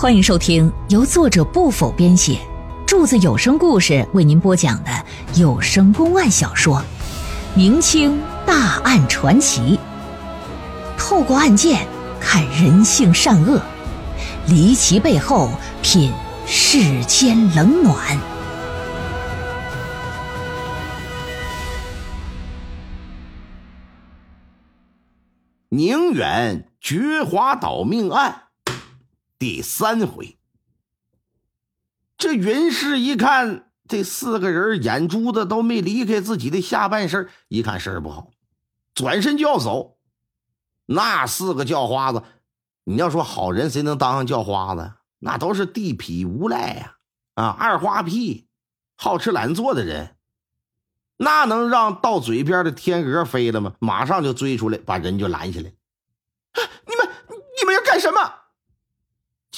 欢迎收听由作者不否编写，柱子有声故事为您播讲的有声公案小说《明清大案传奇》，透过案件看人性善恶，离奇背后品世间冷暖。宁远绝华岛命案第三回，这云氏一看这四个人眼珠子都没离开自己的下半身，一看事儿不好，转身就要走。那四个叫花子，你要说好人，谁能当上叫花子？那都是地痞无赖呀！啊，二花屁，好吃懒做的人，那能让到嘴边的天鹅飞了吗？马上就追出来，把人就拦下来。你们，你们要干什么？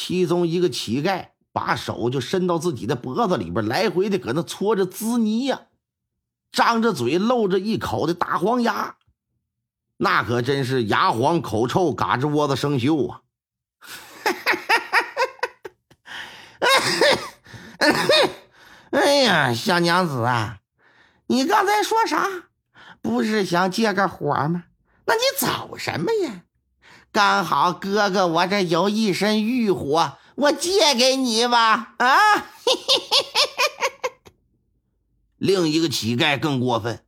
其中一个乞丐把手就伸到自己的脖子里边，来回的搁那搓着滋泥呀，张着嘴露着一口的大黄牙，那可真是牙黄口臭，嘎吱窝子生锈啊！哎呀，小娘子啊，你刚才说啥？不是想借个火吗？那你走什么呀？刚好哥哥我这有一身玉火，我借给你吧。啊！另一个乞丐更过分，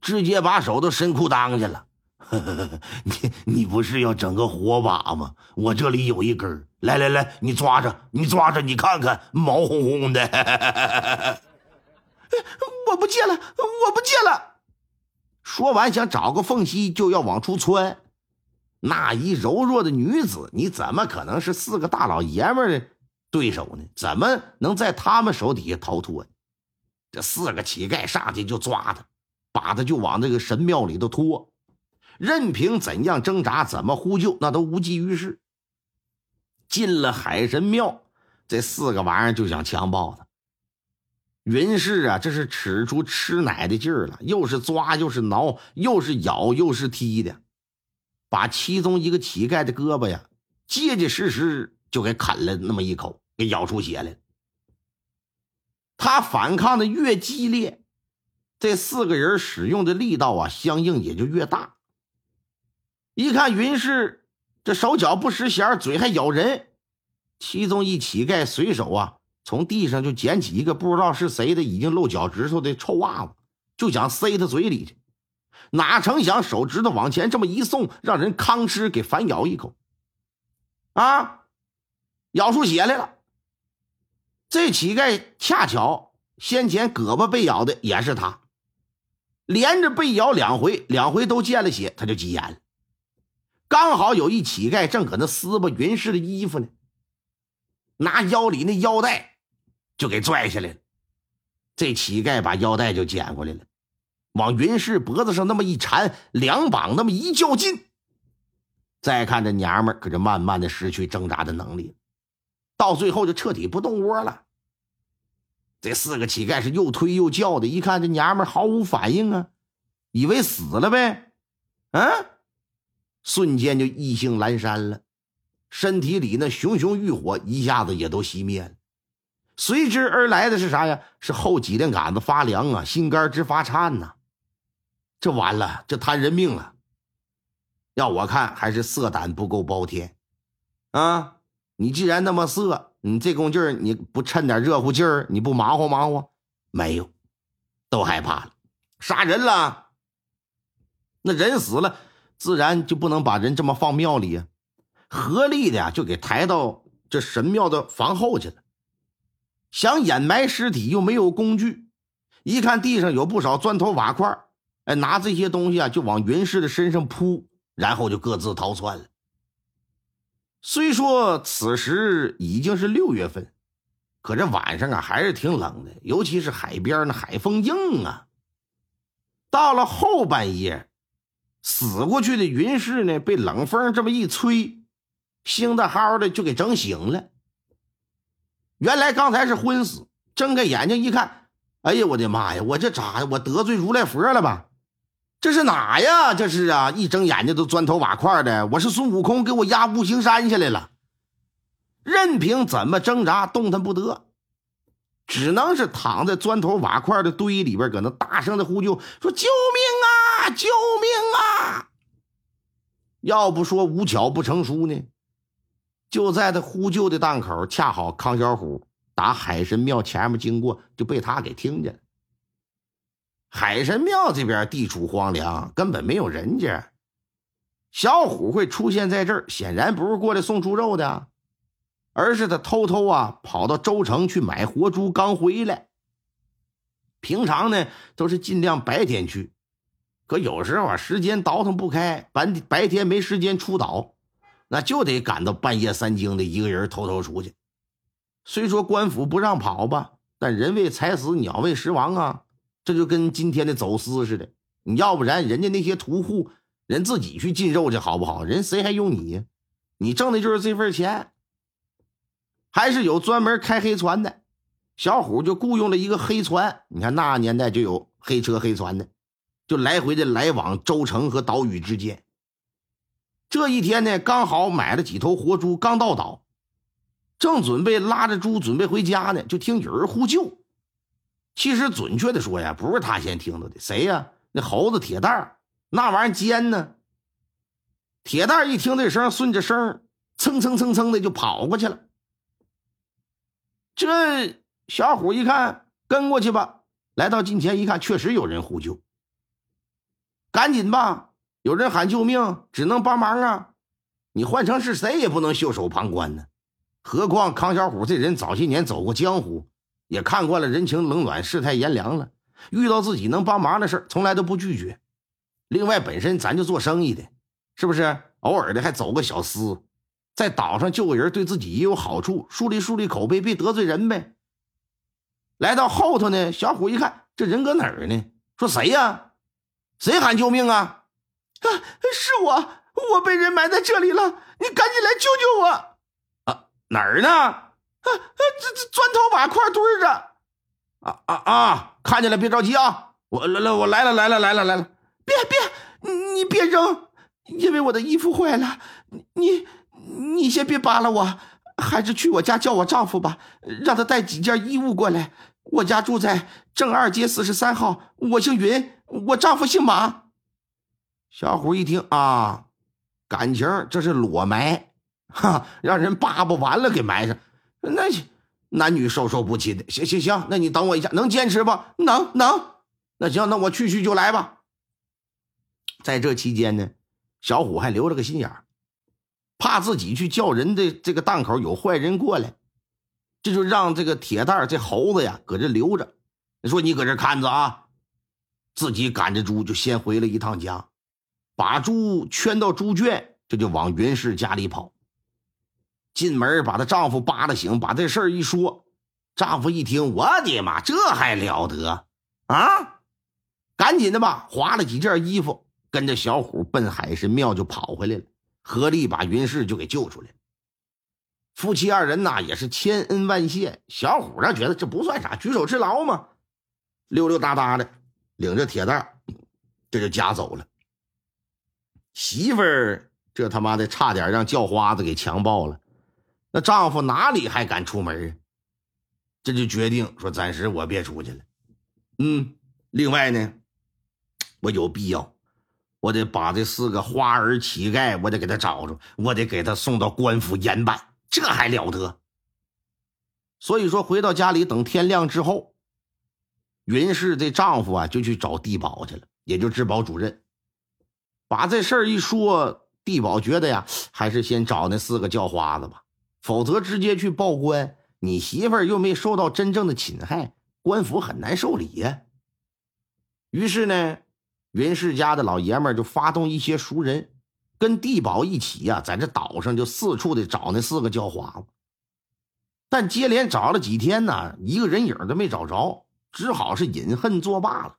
直接把手都伸裤裆去了。你你不是要整个火把吗？我这里有一根，来来来，你抓着，你抓着，你看看，毛烘烘的。我不借了，我不借了。说完，想找个缝隙就要往出窜。那一柔弱的女子，你怎么可能是四个大老爷们的对手呢？怎么能在他们手底下逃脱？这四个乞丐上去就抓他，把他就往这个神庙里头拖。任凭怎样挣扎，怎么呼救，那都无济于事。进了海神庙，这四个玩意儿就想强暴他。云氏啊，这是使出吃奶的劲儿了，又是抓，又是挠，又是咬，又是踢的，把其中一个乞丐的胳膊呀，结结实实就给啃了那么一口，给咬出血来。他反抗的越激烈，这四个人使用的力道啊，相应也就越大。一看云氏这手脚不识闲，嘴还咬人，其中一乞丐随手啊，从地上就捡起一个不知道是谁的已经露脚趾头的臭袜子，就想塞他嘴里去。哪成想手指头往前这么一送，让人吭哧给反咬一口，啊，咬出血来了。这乞丐恰巧先前胳膊被咬的也是他，连着被咬两回，两回都见了血，他就急眼了。刚好有一乞丐正搁那撕吧云氏的衣服呢，拿腰里那腰带就给拽下来了。这乞丐把腰带就捡过来了，往云氏脖子上那么一缠，两膀那么一较劲。再看这娘们可就慢慢的失去挣扎的能力，到最后就彻底不动窝了。这四个乞丐是又推又叫的，一看这娘们毫无反应啊，以为死了呗，嗯。瞬间就意兴阑珊了，身体里那熊熊欲火一下子也都熄灭了。随之而来的是啥呀？是后脊梁杆子发凉啊，心肝直发颤呐！这完了，这摊人命了。要我看，还是色胆不够包天啊！你既然那么色，你这功劲儿，你不趁点热乎劲儿，你不忙活忙活？没有，都害怕了，杀人了。那人死了。自然就不能把人这么放庙里啊，合力的呀就给抬到这神庙的房后去了。想掩埋尸体又没有工具，一看地上有不少砖头瓦块，哎，拿这些东西啊就往云氏的身上扑，然后就各自逃窜了。虽说此时已经是六月份，可这晚上啊还是挺冷的，尤其是海边那海风硬啊。到了后半夜。死过去的云氏呢，被冷风这么一吹，醒得好的就给整醒了。原来刚才是昏死，睁开眼睛一看，哎呀，我的妈呀！我这咋？我得罪如来佛了吧？这是哪呀？这是啊！一睁眼睛都砖头瓦块的，我是孙悟空给我压五行山下来了。任凭怎么挣扎，动弹不得，只能是躺在砖头瓦块的堆里边，搁那大声的呼救，说：“救命啊！救命啊！”要不说无巧不成书呢，就在他呼救的档口，恰好康小虎打海神庙前面经过，就被他给听见了。海神庙这边地处荒凉，根本没有人家。小虎会出现在这儿，显然不是过来送猪肉的，而是他偷偷啊跑到州城去买活猪，刚回来。平常呢都是尽量白天去。可有时候啊，时间倒腾不开，白白天没时间出岛，那就得赶到半夜三更的一个人偷偷出去。虽说官府不让跑吧，但人为财死，鸟为食亡啊，这就跟今天的走私似的。你要不然人家那些屠户，人自己去进肉去好不好？人谁还用你呀？你挣的就是这份钱。还是有专门开黑船的，小虎就雇佣了一个黑船。你看那年代就有黑车黑船的。就来回的来往州城和岛屿之间。这一天呢，刚好买了几头活猪，刚到岛，正准备拉着猪准备回家呢，就听有人呼救。其实准确的说呀，不是他先听到的，谁呀？那猴子铁蛋那玩意儿尖呢。铁蛋一听这声，顺着声蹭蹭蹭蹭的就跑过去了。这小虎一看，跟过去吧。来到近前一看，确实有人呼救。赶紧吧！有人喊救命，只能帮忙啊！你换成是谁也不能袖手旁观呢。何况康小虎这人早些年走过江湖，也看惯了人情冷暖、世态炎凉了。遇到自己能帮忙的事从来都不拒绝。另外，本身咱就做生意的，是不是？偶尔的还走个小私，在岛上救个人，对自己也有好处，树立树立口碑，别得罪人呗。来到后头呢，小虎一看，这人搁哪儿呢？说谁呀？谁喊救命啊？啊，是我，我被人埋在这里了，你赶紧来救救我！啊，哪儿呢？啊啊，这这砖头瓦块堆着。啊啊啊！看见了，别着急啊，我来来，我来了，来了，来了，来了。别别，你别扔，因为我的衣服坏了。你你先别扒拉我，还是去我家叫我丈夫吧，让他带几件衣物过来。我家住在正二街四十三号，我姓云，我丈夫姓马。小虎一听啊，感情这是裸埋，哈，让人扒不完了给埋上，那男女授受不亲的。行行行，那你等我一下，能坚持不？能能。那行，那我去去就来吧。在这期间呢，小虎还留了个心眼，怕自己去叫人的这个档口有坏人过来。这就让这个铁蛋这猴子呀搁这留着。说你搁这看着啊，自己赶着猪就先回了一趟家，把猪圈到猪圈，这就往云氏家里跑。进门把她丈夫扒拉醒，把这事儿一说，丈夫一听，我的妈，这还了得啊！赶紧的吧，划了几件衣服，跟着小虎奔海神庙就跑回来了，合力把云氏就给救出来了。夫妻二人呐，也是千恩万谢。小虎呢，觉得这不算啥，举手之劳嘛，溜溜达达的领着铁蛋这就家走了。媳妇儿这他妈的差点让叫花子给强暴了，那丈夫哪里还敢出门啊？这就决定说，暂时我别出去了。嗯，另外呢，我有必要，我得把这四个花儿乞丐，我得给他找着，我得给他送到官府严办。这还了得！所以说，回到家里，等天亮之后，云氏这丈夫啊，就去找地保去了，也就治保主任，把这事儿一说，地保觉得呀，还是先找那四个叫花子吧，否则直接去报官，你媳妇儿又没受到真正的侵害，官府很难受理呀。于是呢，云氏家的老爷们就发动一些熟人。跟地保一起呀，在这岛上就四处的找那四个叫花子，但接连找了几天呢，一个人影都没找着，只好是饮恨作罢了。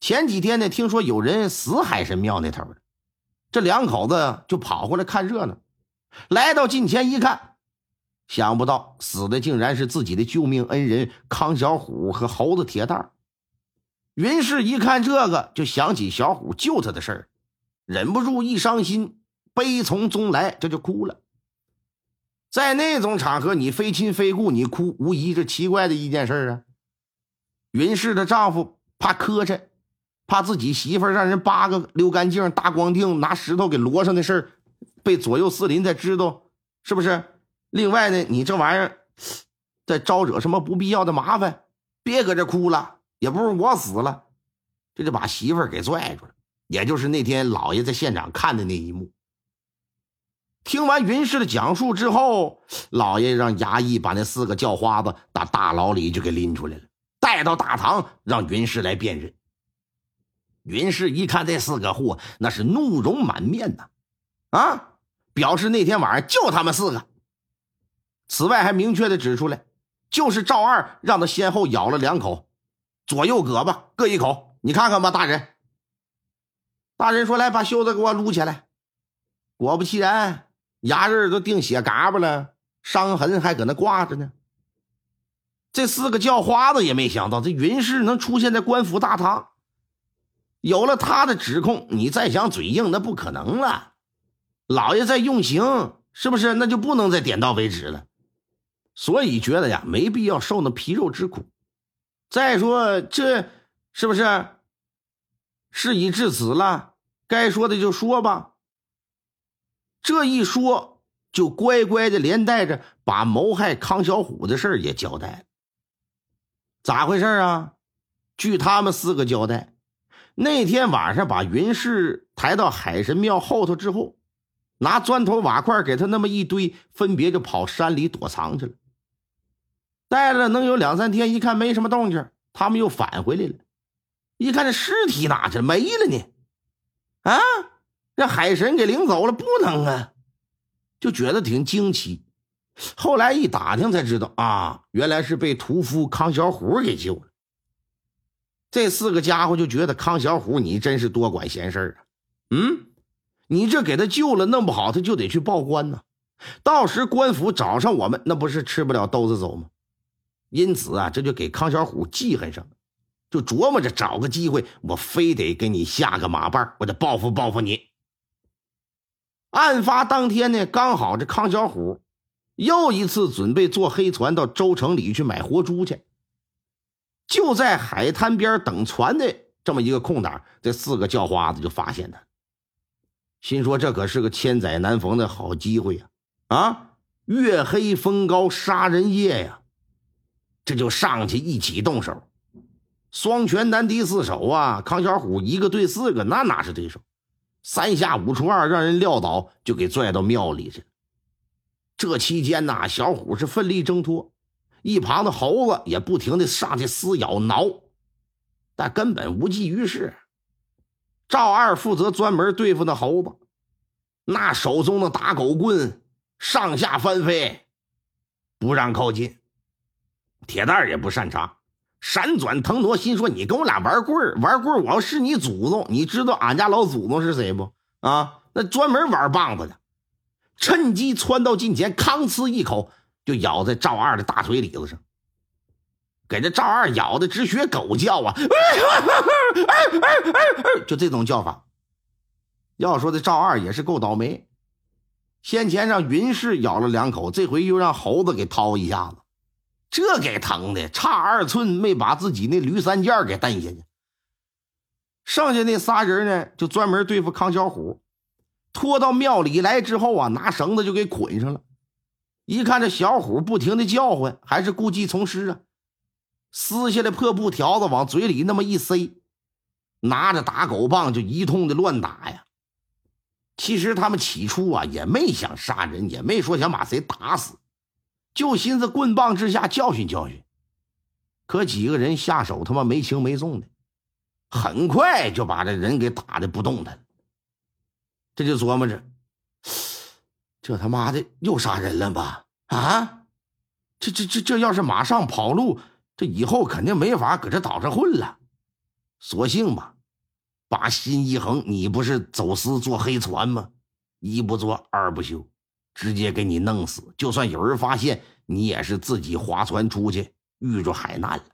前几天呢，听说有人死海神庙那头了，这两口子就跑过来看热闹。来到近前一看，想不到死的竟然是自己的救命恩人康小虎和猴子铁蛋云氏一看这个，就想起小虎救他的事儿。忍不住一伤心，悲从中来，这就哭了。在那种场合，你非亲非故，你哭，无疑是奇怪的一件事啊。云氏的丈夫怕磕碜，怕自己媳妇让人扒个溜干净、大光腚，拿石头给摞上的事儿，被左右四邻再知道，是不是？另外呢，你这玩意儿再招惹什么不必要的麻烦，别搁这哭了，也不是我死了，这就把媳妇儿给拽住了。也就是那天老爷在现场看的那一幕。听完云氏的讲述之后，老爷让衙役把那四个叫花子打大牢里就给拎出来了，带到大堂让云氏来辨认。云氏一看这四个货，那是怒容满面呐，啊表示那天晚上就他们四个。此外，还明确的指出来，就是赵二让他先后咬了两口，左右胳膊各一口，你看看吧，大人。大人说：“来，把袖子给我撸起来。”果不其然。牙刃都钉血嘎巴了，伤痕还搁那挂着呢。这四个叫花子也没想到，这云氏能出现在官府大堂。有了他的指控，你再想嘴硬那不可能了。老爷在用刑，是不是？那就不能再点到为止了。所以觉得呀，没必要受那皮肉之苦。再说这是不是？事已至此了，该说的就说吧。这一说，就乖乖的连带着把谋害康小虎的事也交代了。咋回事啊？据他们四个交代，那天晚上把云氏抬到海神庙后头之后，拿砖头瓦块给他那么一堆，分别就跑山里躲藏去了。待了能有两三天，一看没什么动静，他们又返回来了。一看这尸体哪去了没了呢？啊！让海神给领走了，不能啊，就觉得挺惊奇。后来一打听才知道啊，原来是被屠夫康小虎给救了。这四个家伙就觉得康小虎你真是多管闲事啊！嗯，你这给他救了，弄不好他就得去报官呢。到时官府找上我们，那不是吃不了兜着走吗？因此啊，这就给康小虎记恨上了，就琢磨着找个机会，我非得给你下个马绊，我得报复报复你。案发当天呢，刚好这康小虎又一次准备坐黑船到州城里去买活猪去。就在海滩边等船的这么一个空档，这四个叫花子就发现他，心说这可是个千载难逢的好机会呀！啊，月黑风高杀人夜呀，这就上去一起动手。双拳难敌四手啊！康小虎一个对四个，那哪是对手？三下五除二，让人撂倒，就给拽到庙里去。这期间呐，小虎是奋力挣脱，一旁的猴子也不停的上去撕咬挠，但根本无济于事。赵二负责专门对付那猴子，那手中的打狗棍上下翻飞，不让靠近。铁蛋也不擅长。闪转腾挪，心说：“你跟我俩玩棍儿，玩棍儿！我要是你祖宗，你知道俺家老祖宗是谁不？啊，那专门玩棒子的。趁机窜到近前，吭哧一口就咬在赵二的大腿里子上，给这赵二咬的直学狗叫啊！就这种叫法。要说这赵二也是够倒霉，先前让云氏咬了两口，这回又让猴子给掏一下子。”这给疼的，差二寸没把自己那驴三件给蹬下去。剩下那仨人呢，就专门对付康小虎，拖到庙里来之后啊，拿绳子就给捆上了。一看这小虎不停的叫唤，还是故技重施啊，撕下来破布条子往嘴里那么一塞，拿着打狗棒就一通的乱打呀。其实他们起初啊也没想杀人，也没说想把谁打死。就寻思棍棒之下教训教训，可几个人下手他妈没轻没重的，很快就把这人给打的不动弹。这就琢磨着，这他妈的又杀人了吧？啊，这这这这要是马上跑路，这以后肯定没法搁这岛上混了。索性吧，把心一横，你不是走私坐黑船吗？一不做二不休。直接给你弄死，就算有人发现，你也是自己划船出去遇着海难了，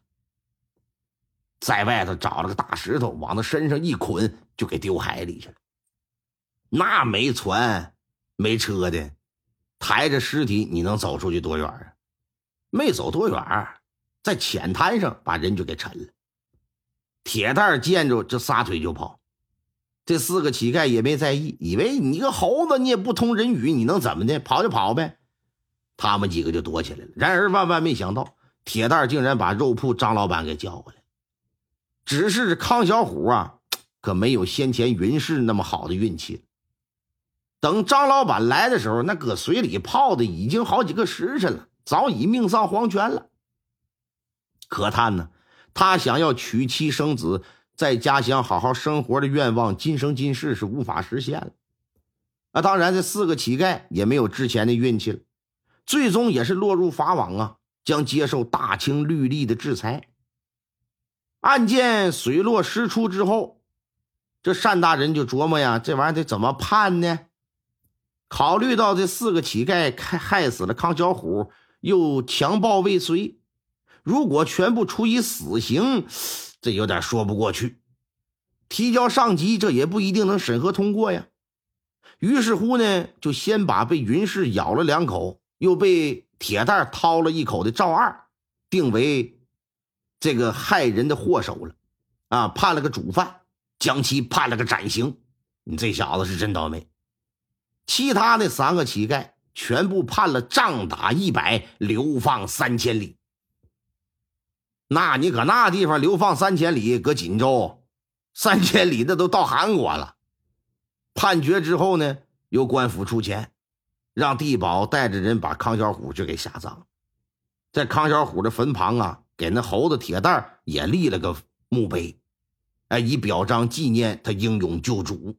在外头找了个大石头，往他身上一捆，就给丢海里去了。那没船没车的，抬着尸体，你能走出去多远啊？没走多远，在浅滩上把人就给沉了。铁蛋见着这撒腿就跑，这四个乞丐也没在意，以为你个猴子，你也不通人语，你能怎么的？跑就跑呗。他们几个就躲起来了。然而万万没想到，铁蛋竟然把肉铺张老板给叫过来。只是康小虎啊，可没有先前云氏那么好的运气。等张老板来的时候，那搁水里泡的已经好几个时辰了，早已命丧黄泉了。可叹呢，他想要娶妻生子，在家乡好好生活的愿望，今生今世是无法实现了。啊，当然，这四个乞丐也没有之前的运气了。最终也是落入法网啊，将接受大清律例的制裁。案件水落石出之后，这单大人就琢磨呀，这玩意儿得怎么判呢？考虑到这四个乞丐害害死了康小虎，又强暴未遂，如果全部处以死刑，这有点说不过去。提交上级，这也不一定能审核通过呀。于是乎呢，就先把被云氏咬了两口。又被铁蛋掏了一口的赵二，定为这个害人的祸首了，啊，判了个主犯，将其判了个斩刑。你这小子是真倒霉。其他的三个乞丐全部判了杖打一百，流放三千里。那你搁那地方流放三千里，搁锦州，三千里那都到韩国了。判决之后呢，由官府出钱。让地保带着人把康小虎就给下葬，在康小虎的坟旁啊，给那猴子铁蛋也立了个墓碑，哎，以表彰纪念他英勇救主。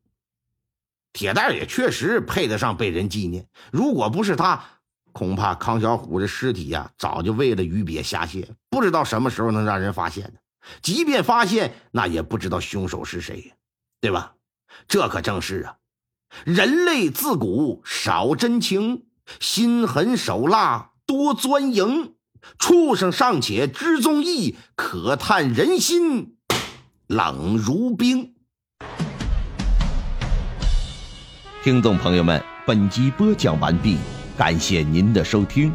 铁蛋也确实配得上被人纪念，如果不是他，恐怕康小虎的尸体呀，早就为了鱼鳖下蟹，不知道什么时候能让人发现呢？即便发现，那也不知道凶手是谁呀，对吧？这可正是啊。人类自古少真情，心狠手辣多钻营。畜生尚且知忠义，可叹人心冷如冰。听众朋友们，本集播讲完毕，感谢您的收听。